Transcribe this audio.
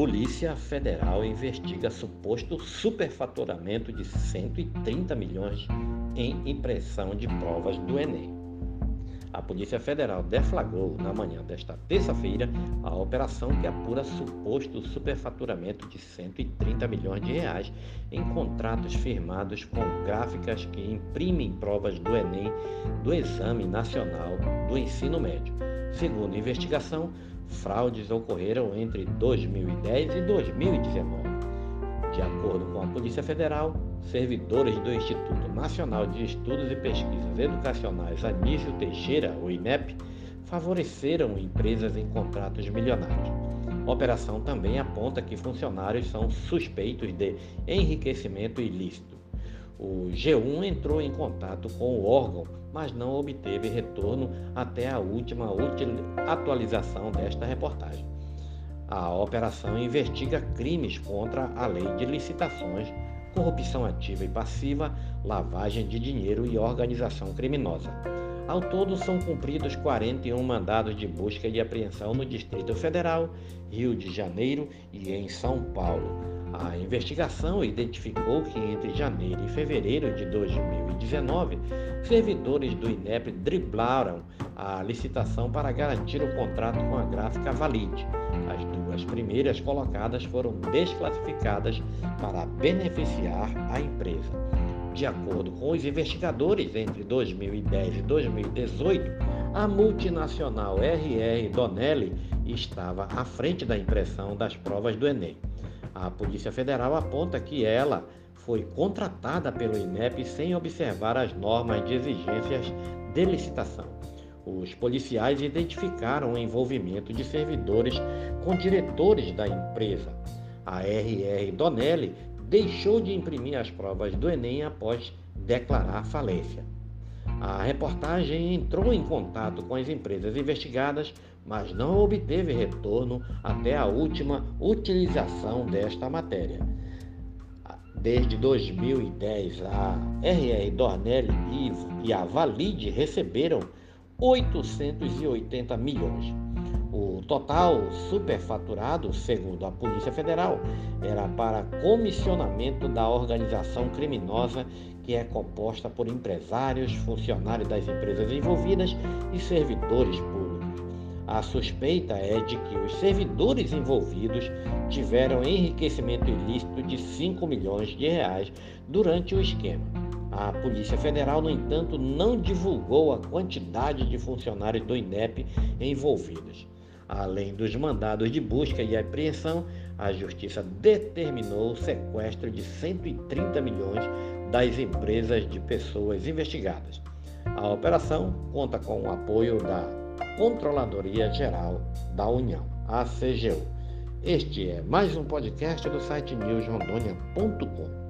Polícia Federal investiga suposto superfaturamento de 130 milhões em impressão de provas do Enem. A Polícia Federal deflagrou na manhã desta terça-feira a operação que apura suposto superfaturamento de 130 milhões de reais em contratos firmados com gráficas que imprimem provas do Enem do Exame Nacional do Ensino Médio. Segundo a investigação, fraudes ocorreram entre 2010 e 2019. De acordo com a Polícia Federal, servidores do Instituto Nacional de Estudos e Pesquisas Educacionais Anísio Teixeira, o INEP, favoreceram empresas em contratos milionários. Operação também aponta que funcionários são suspeitos de enriquecimento ilícito. O G1 entrou em contato com o órgão, mas não obteve retorno até a última atualização desta reportagem. A operação investiga crimes contra a lei de licitações, corrupção ativa e passiva, lavagem de dinheiro e organização criminosa. Ao todo, são cumpridos 41 mandados de busca e apreensão no Distrito Federal, Rio de Janeiro e em São Paulo. A investigação identificou que entre janeiro e fevereiro de 2019, servidores do INEP driblaram a licitação para garantir o contrato com a gráfica Valide. As duas primeiras colocadas foram desclassificadas para beneficiar a empresa. De acordo com os investigadores, entre 2010 e 2018, a multinacional RR Donnelly estava à frente da impressão das provas do Enem. A Polícia Federal aponta que ela foi contratada pelo INEP sem observar as normas de exigências de licitação. Os policiais identificaram o envolvimento de servidores com diretores da empresa. A RR Donnelly deixou de imprimir as provas do Enem após declarar falência. A reportagem entrou em contato com as empresas investigadas, mas não obteve retorno até a última utilização desta matéria. Desde 2010, a RR Dornelli e a Valide receberam 880 milhões. O total superfaturado, segundo a Polícia Federal, era para comissionamento da organização criminosa que é composta por empresários, funcionários das empresas envolvidas e servidores públicos. A suspeita é de que os servidores envolvidos tiveram enriquecimento ilícito de 5 milhões de reais durante o esquema. A Polícia Federal, no entanto, não divulgou a quantidade de funcionários do INEP envolvidos. Além dos mandados de busca e apreensão, a Justiça determinou o sequestro de 130 milhões das empresas de pessoas investigadas. A operação conta com o apoio da Controladoria Geral da União, a CGU. Este é mais um podcast do site newsrondônia.com.